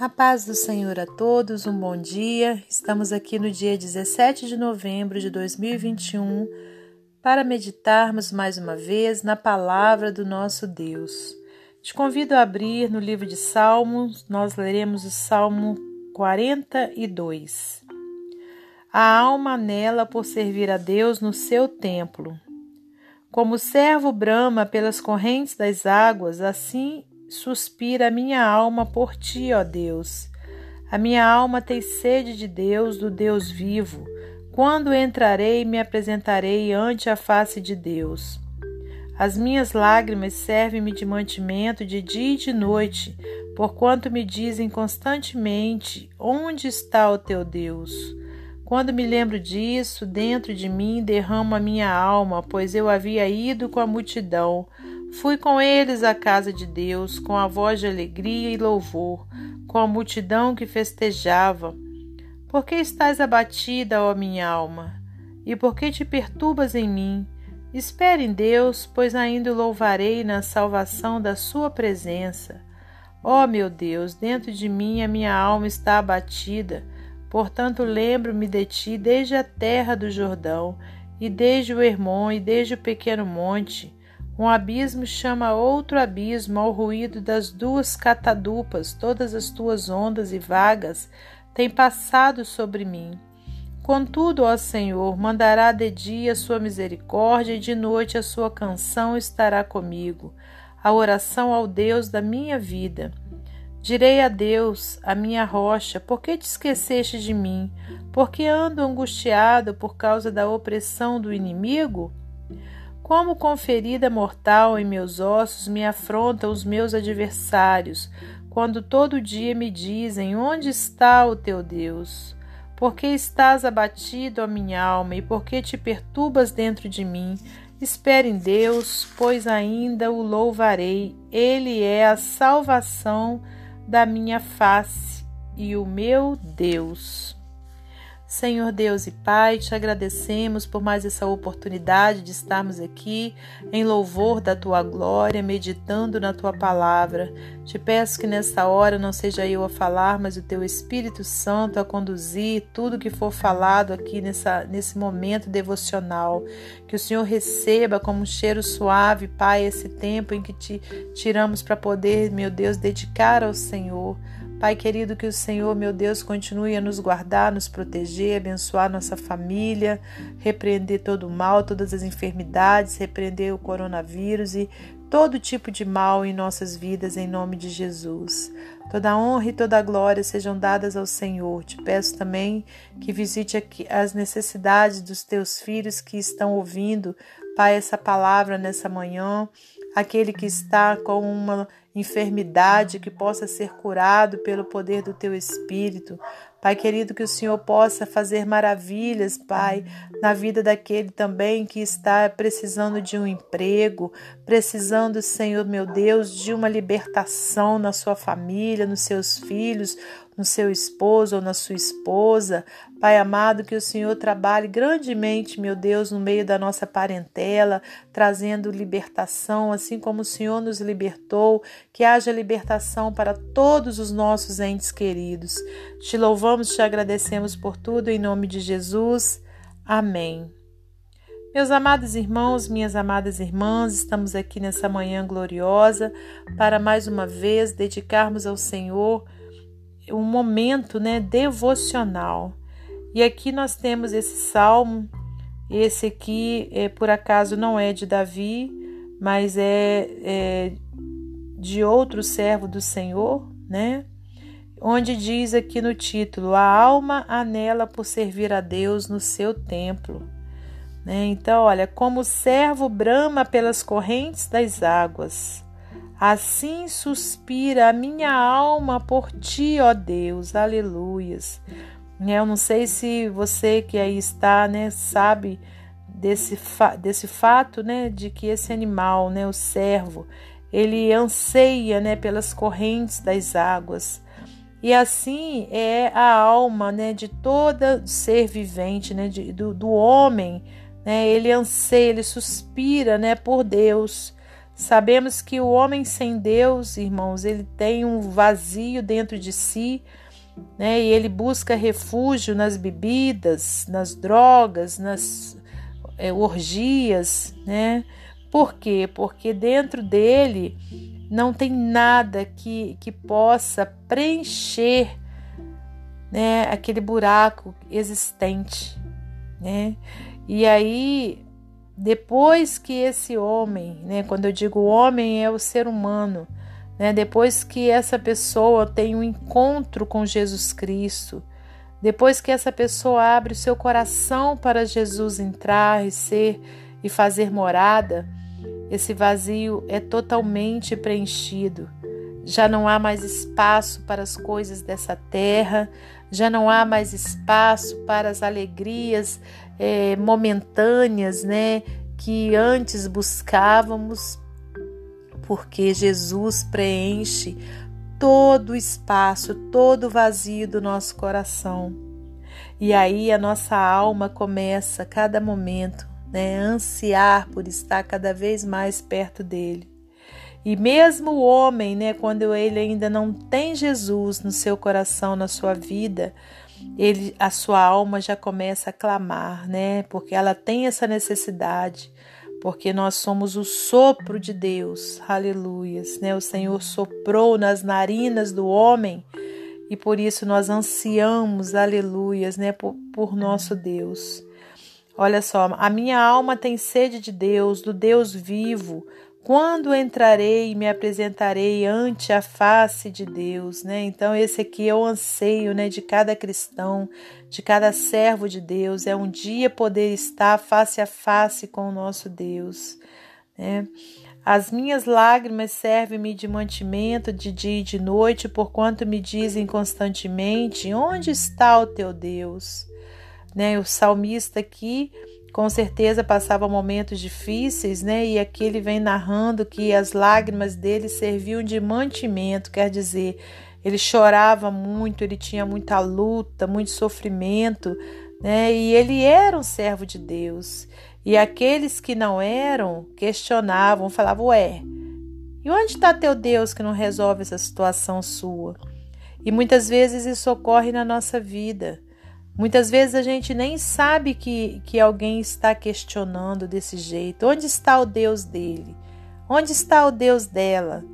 A paz do Senhor a todos, um bom dia. Estamos aqui no dia 17 de novembro de 2021 para meditarmos mais uma vez na palavra do nosso Deus. Te convido a abrir no livro de Salmos, nós leremos o Salmo 42. A alma nela por servir a Deus no seu templo. Como o servo brama pelas correntes das águas, assim suspira a minha alma por ti, ó Deus. A minha alma tem sede de Deus, do Deus vivo. Quando entrarei, me apresentarei ante a face de Deus. As minhas lágrimas servem-me de mantimento de dia e de noite, porquanto me dizem constantemente: Onde está o teu Deus? Quando me lembro disso, dentro de mim derramo a minha alma, pois eu havia ido com a multidão Fui com eles à casa de Deus, com a voz de alegria e louvor, com a multidão que festejava. Por que estás abatida, ó minha alma? E por que te perturbas em mim? Espere em Deus, pois ainda o louvarei na salvação da sua presença. Ó meu Deus, dentro de mim a minha alma está abatida. Portanto, lembro-me de ti desde a terra do Jordão, e desde o Hermon, e desde o pequeno monte. Um abismo chama outro abismo ao ruído das duas catadupas, todas as tuas ondas e vagas têm passado sobre mim. Contudo, ó Senhor, mandará de dia a sua misericórdia e de noite a sua canção estará comigo, a oração ao Deus da minha vida. Direi a Deus, a minha rocha, por que te esqueceste de mim? Porque ando angustiado por causa da opressão do inimigo? Como com ferida mortal em meus ossos me afrontam os meus adversários, quando todo dia me dizem: Onde está o teu Deus? Por que estás abatido, a minha alma, e por que te perturbas dentro de mim? Espere em Deus, pois ainda o louvarei. Ele é a salvação da minha face e o meu Deus. Senhor Deus e Pai, te agradecemos por mais essa oportunidade de estarmos aqui em louvor da tua glória, meditando na tua palavra. Te peço que nessa hora não seja eu a falar, mas o teu Espírito Santo a conduzir tudo que for falado aqui nessa, nesse momento devocional. Que o Senhor receba como um cheiro suave, Pai, esse tempo em que te tiramos para poder, meu Deus, dedicar ao Senhor. Pai querido, que o Senhor, meu Deus, continue a nos guardar, nos proteger, abençoar nossa família, repreender todo o mal, todas as enfermidades, repreender o coronavírus e todo tipo de mal em nossas vidas, em nome de Jesus. Toda honra e toda glória sejam dadas ao Senhor. Te peço também que visite aqui as necessidades dos teus filhos que estão ouvindo, Pai, essa palavra nessa manhã aquele que está com uma enfermidade que possa ser curado pelo poder do teu Espírito. Pai querido, que o Senhor possa fazer maravilhas, Pai, na vida daquele também que está precisando de um emprego, precisando, Senhor meu Deus, de uma libertação na sua família, nos seus filhos, no seu esposo ou na sua esposa. Pai amado, que o Senhor trabalhe grandemente, meu Deus, no meio da nossa parentela, trazendo libertação, assim como o Senhor nos libertou, que haja libertação para todos os nossos entes queridos. Te louvamos, te agradecemos por tudo, em nome de Jesus. Amém. Meus amados irmãos, minhas amadas irmãs, estamos aqui nessa manhã gloriosa para mais uma vez dedicarmos ao Senhor um momento né, devocional. E aqui nós temos esse salmo, esse aqui é, por acaso não é de Davi, mas é, é de outro servo do Senhor, né? Onde diz aqui no título: A alma anela por servir a Deus no seu templo. Né? Então, olha, como o servo brama pelas correntes das águas. Assim suspira a minha alma por ti, ó Deus. Aleluias. Eu não sei se você que aí está, né, sabe desse, desse fato, né, de que esse animal, né, o servo, ele anseia, né, pelas correntes das águas. E assim é a alma, né, de todo ser vivente, né, de, do, do homem, né, ele anseia, ele suspira, né, por Deus Sabemos que o homem sem Deus, irmãos, ele tem um vazio dentro de si, né? E ele busca refúgio nas bebidas, nas drogas, nas é, orgias, né? Por quê? Porque dentro dele não tem nada que, que possa preencher né, aquele buraco existente, né? E aí, depois que esse homem, né, quando eu digo homem é o ser humano, né, depois que essa pessoa tem um encontro com Jesus Cristo, depois que essa pessoa abre o seu coração para Jesus entrar e ser e fazer morada, esse vazio é totalmente preenchido. Já não há mais espaço para as coisas dessa terra, já não há mais espaço para as alegrias é, momentâneas, né, que antes buscávamos, porque Jesus preenche todo o espaço, todo o vazio do nosso coração. E aí a nossa alma começa cada momento, né, ansiar por estar cada vez mais perto dele. E mesmo o homem, né, quando ele ainda não tem Jesus no seu coração, na sua vida, ele, a sua alma já começa a clamar, né? Porque ela tem essa necessidade, porque nós somos o sopro de Deus, aleluias, né? O Senhor soprou nas narinas do homem e por isso nós ansiamos, aleluias, né? Por, por nosso Deus. Olha só, a minha alma tem sede de Deus, do Deus vivo. Quando entrarei e me apresentarei ante a face de Deus, né? Então esse aqui é o anseio, né, de cada cristão, de cada servo de Deus, é um dia poder estar face a face com o nosso Deus, né? As minhas lágrimas servem-me de mantimento de dia e de noite, porquanto me dizem constantemente: Onde está o teu Deus? Né? O salmista aqui com certeza passava momentos difíceis, né? E aqui ele vem narrando que as lágrimas dele serviam de mantimento, quer dizer, ele chorava muito, ele tinha muita luta, muito sofrimento, né? E ele era um servo de Deus. E aqueles que não eram questionavam, falavam: Ué, e onde está teu Deus que não resolve essa situação sua? E muitas vezes isso ocorre na nossa vida. Muitas vezes a gente nem sabe que, que alguém está questionando desse jeito. Onde está o Deus dele? Onde está o Deus dela?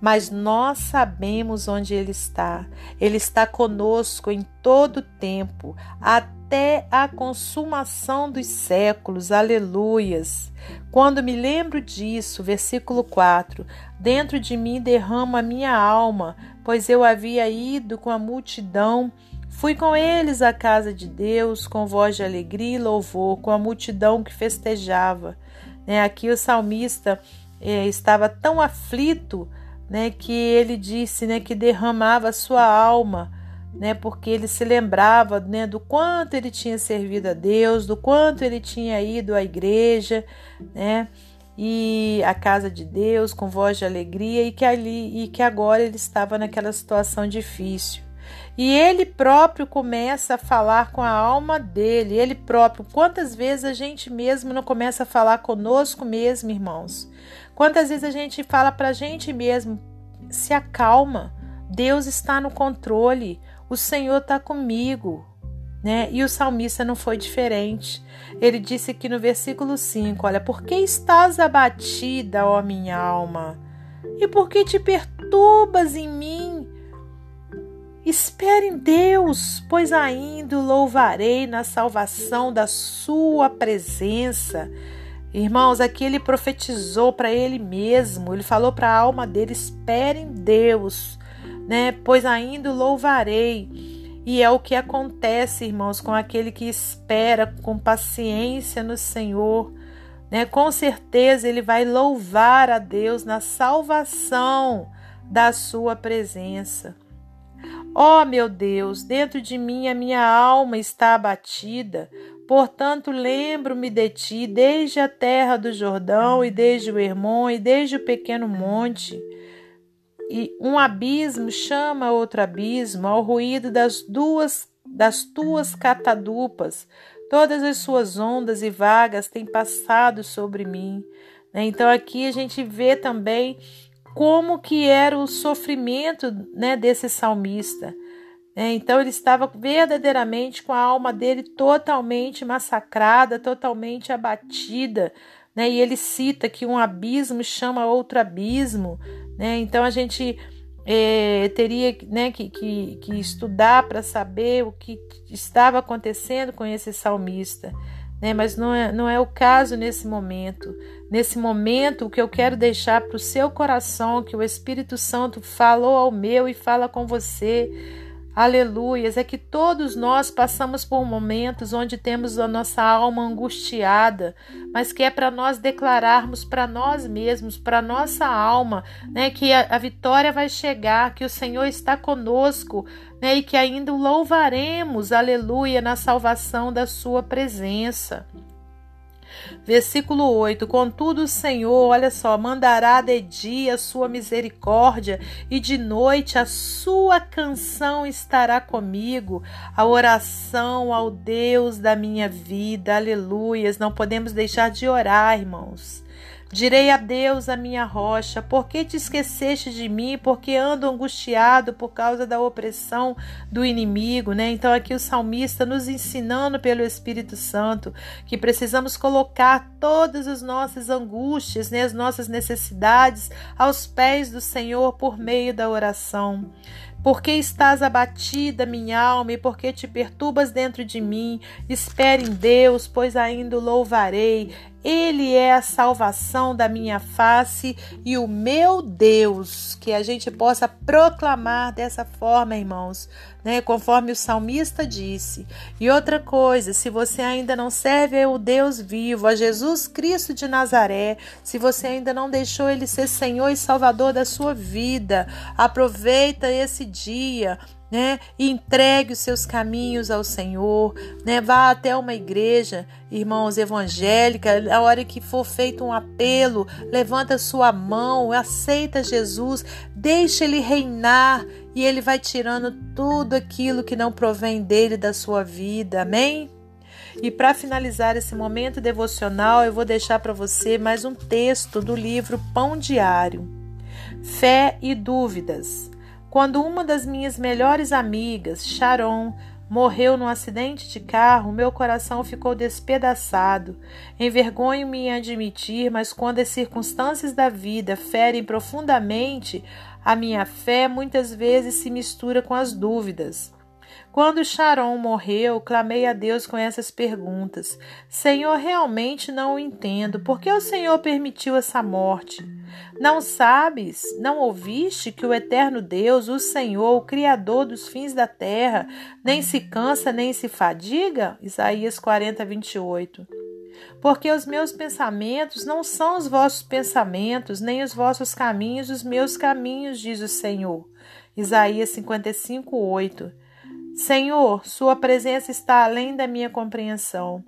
Mas nós sabemos onde ele está. Ele está conosco em todo o tempo, até a consumação dos séculos. Aleluias. Quando me lembro disso, versículo 4: Dentro de mim derrama a minha alma, pois eu havia ido com a multidão Fui com eles à casa de Deus com voz de alegria e louvor, com a multidão que festejava. Né? Aqui o salmista é, estava tão aflito né, que ele disse né, que derramava sua alma, né, porque ele se lembrava né, do quanto ele tinha servido a Deus, do quanto ele tinha ido à igreja, né, e à casa de Deus com voz de alegria e que ali e que agora ele estava naquela situação difícil. E ele próprio começa a falar com a alma dele, ele próprio. Quantas vezes a gente mesmo não começa a falar conosco mesmo, irmãos? Quantas vezes a gente fala para a gente mesmo: se acalma, Deus está no controle, o Senhor está comigo. Né? E o salmista não foi diferente. Ele disse aqui no versículo 5: Olha, por que estás abatida, ó minha alma? E por que te perturbas em mim? Espere em Deus, pois ainda louvarei na salvação da sua presença. Irmãos, aqui ele profetizou para ele mesmo, ele falou para a alma dele: espere em Deus, né? Pois ainda louvarei. E é o que acontece, irmãos, com aquele que espera com paciência no Senhor. Né? Com certeza ele vai louvar a Deus na salvação da sua presença. Ó oh, meu Deus, dentro de mim a minha alma está abatida. Portanto, lembro-me de ti desde a terra do Jordão e desde o Hermon e desde o pequeno monte. E um abismo chama outro abismo ao ruído das duas das tuas catadupas. Todas as suas ondas e vagas têm passado sobre mim. Né? Então aqui a gente vê também como que era o sofrimento né, desse salmista. É, então ele estava verdadeiramente com a alma dele totalmente massacrada, totalmente abatida. Né? E ele cita que um abismo chama outro abismo. Né? Então a gente é, teria né, que, que, que estudar para saber o que estava acontecendo com esse salmista. Né? Mas não é, não é o caso nesse momento. Nesse momento, o que eu quero deixar para o seu coração, que o Espírito Santo falou ao meu e fala com você Aleluias, é que todos nós passamos por momentos onde temos a nossa alma angustiada, mas que é para nós declararmos para nós mesmos, para nossa alma, né, que a, a, vitória vai chegar, que o Senhor está conosco, né, e que ainda o louvaremos, aleluia, na salvação da sua presença. Versículo 8: Contudo, o Senhor, olha só, mandará de dia a sua misericórdia, e de noite a sua canção estará comigo, a oração ao Deus da minha vida. Aleluias. Não podemos deixar de orar, irmãos. Direi a Deus, a minha rocha, por que te esqueceste de mim? Porque ando angustiado por causa da opressão do inimigo, né? Então aqui o salmista nos ensinando pelo Espírito Santo que precisamos colocar todas as nossas angústias, né, as nossas necessidades aos pés do Senhor por meio da oração. Por que estás abatida, minha alma, e por que te perturbas dentro de mim? Espere em Deus, pois ainda o louvarei. Ele é a salvação da minha face e o meu Deus. Que a gente possa proclamar dessa forma, irmãos, né? Conforme o salmista disse. E outra coisa, se você ainda não serve ao Deus vivo, a Jesus Cristo de Nazaré, se você ainda não deixou ele ser Senhor e Salvador da sua vida, aproveita esse dia né? Entregue os seus caminhos ao Senhor, né? Vá até uma igreja, irmãos, evangélica, a hora que for feito um apelo, levanta sua mão, aceita Jesus, deixa ele reinar e ele vai tirando tudo aquilo que não provém dele da sua vida. Amém? E para finalizar esse momento devocional, eu vou deixar para você mais um texto do livro Pão Diário. Fé e dúvidas. Quando uma das minhas melhores amigas, Sharon, morreu num acidente de carro, meu coração ficou despedaçado. Envergonho-me em admitir, mas quando as circunstâncias da vida ferem profundamente a minha fé, muitas vezes se mistura com as dúvidas. Quando Sharon morreu, clamei a Deus com essas perguntas: Senhor, realmente não o entendo. Por que o Senhor permitiu essa morte? Não sabes, não ouviste que o eterno Deus, o Senhor, o Criador dos fins da terra, nem se cansa nem se fadiga? Isaías 40, 28. Porque os meus pensamentos não são os vossos pensamentos, nem os vossos caminhos os meus caminhos, diz o Senhor. Isaías 55, 8. Senhor, Sua presença está além da minha compreensão.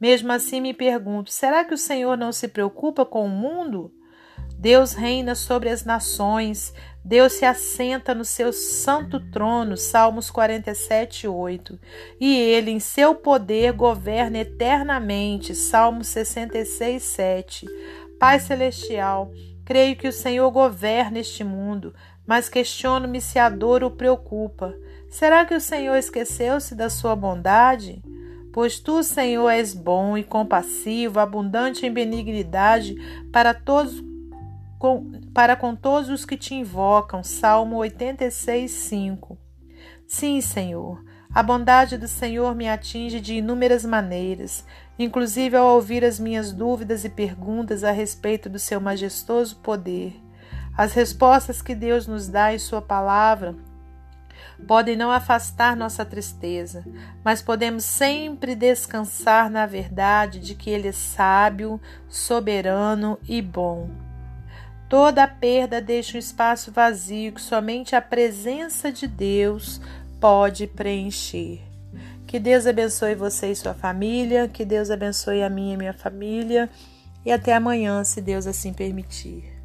Mesmo assim, me pergunto: será que o Senhor não se preocupa com o mundo? Deus reina sobre as nações, Deus se assenta no seu santo trono, Salmos 47, 8. E ele, em seu poder, governa eternamente, Salmos 66, 7. Pai Celestial, creio que o Senhor governa este mundo, mas questiono-me se a dor o preocupa. Será que o Senhor esqueceu-se da sua bondade? Pois tu, Senhor, és bom e compassivo, abundante em benignidade para todos com, para com todos os que te invocam. Salmo 86, 5. Sim, Senhor, a bondade do Senhor me atinge de inúmeras maneiras, inclusive ao ouvir as minhas dúvidas e perguntas a respeito do seu majestoso poder. As respostas que Deus nos dá em Sua palavra podem não afastar nossa tristeza, mas podemos sempre descansar na verdade de que Ele é sábio, soberano e bom. Toda perda deixa um espaço vazio que somente a presença de Deus pode preencher. Que Deus abençoe você e sua família, que Deus abençoe a minha e minha família, e até amanhã, se Deus assim permitir.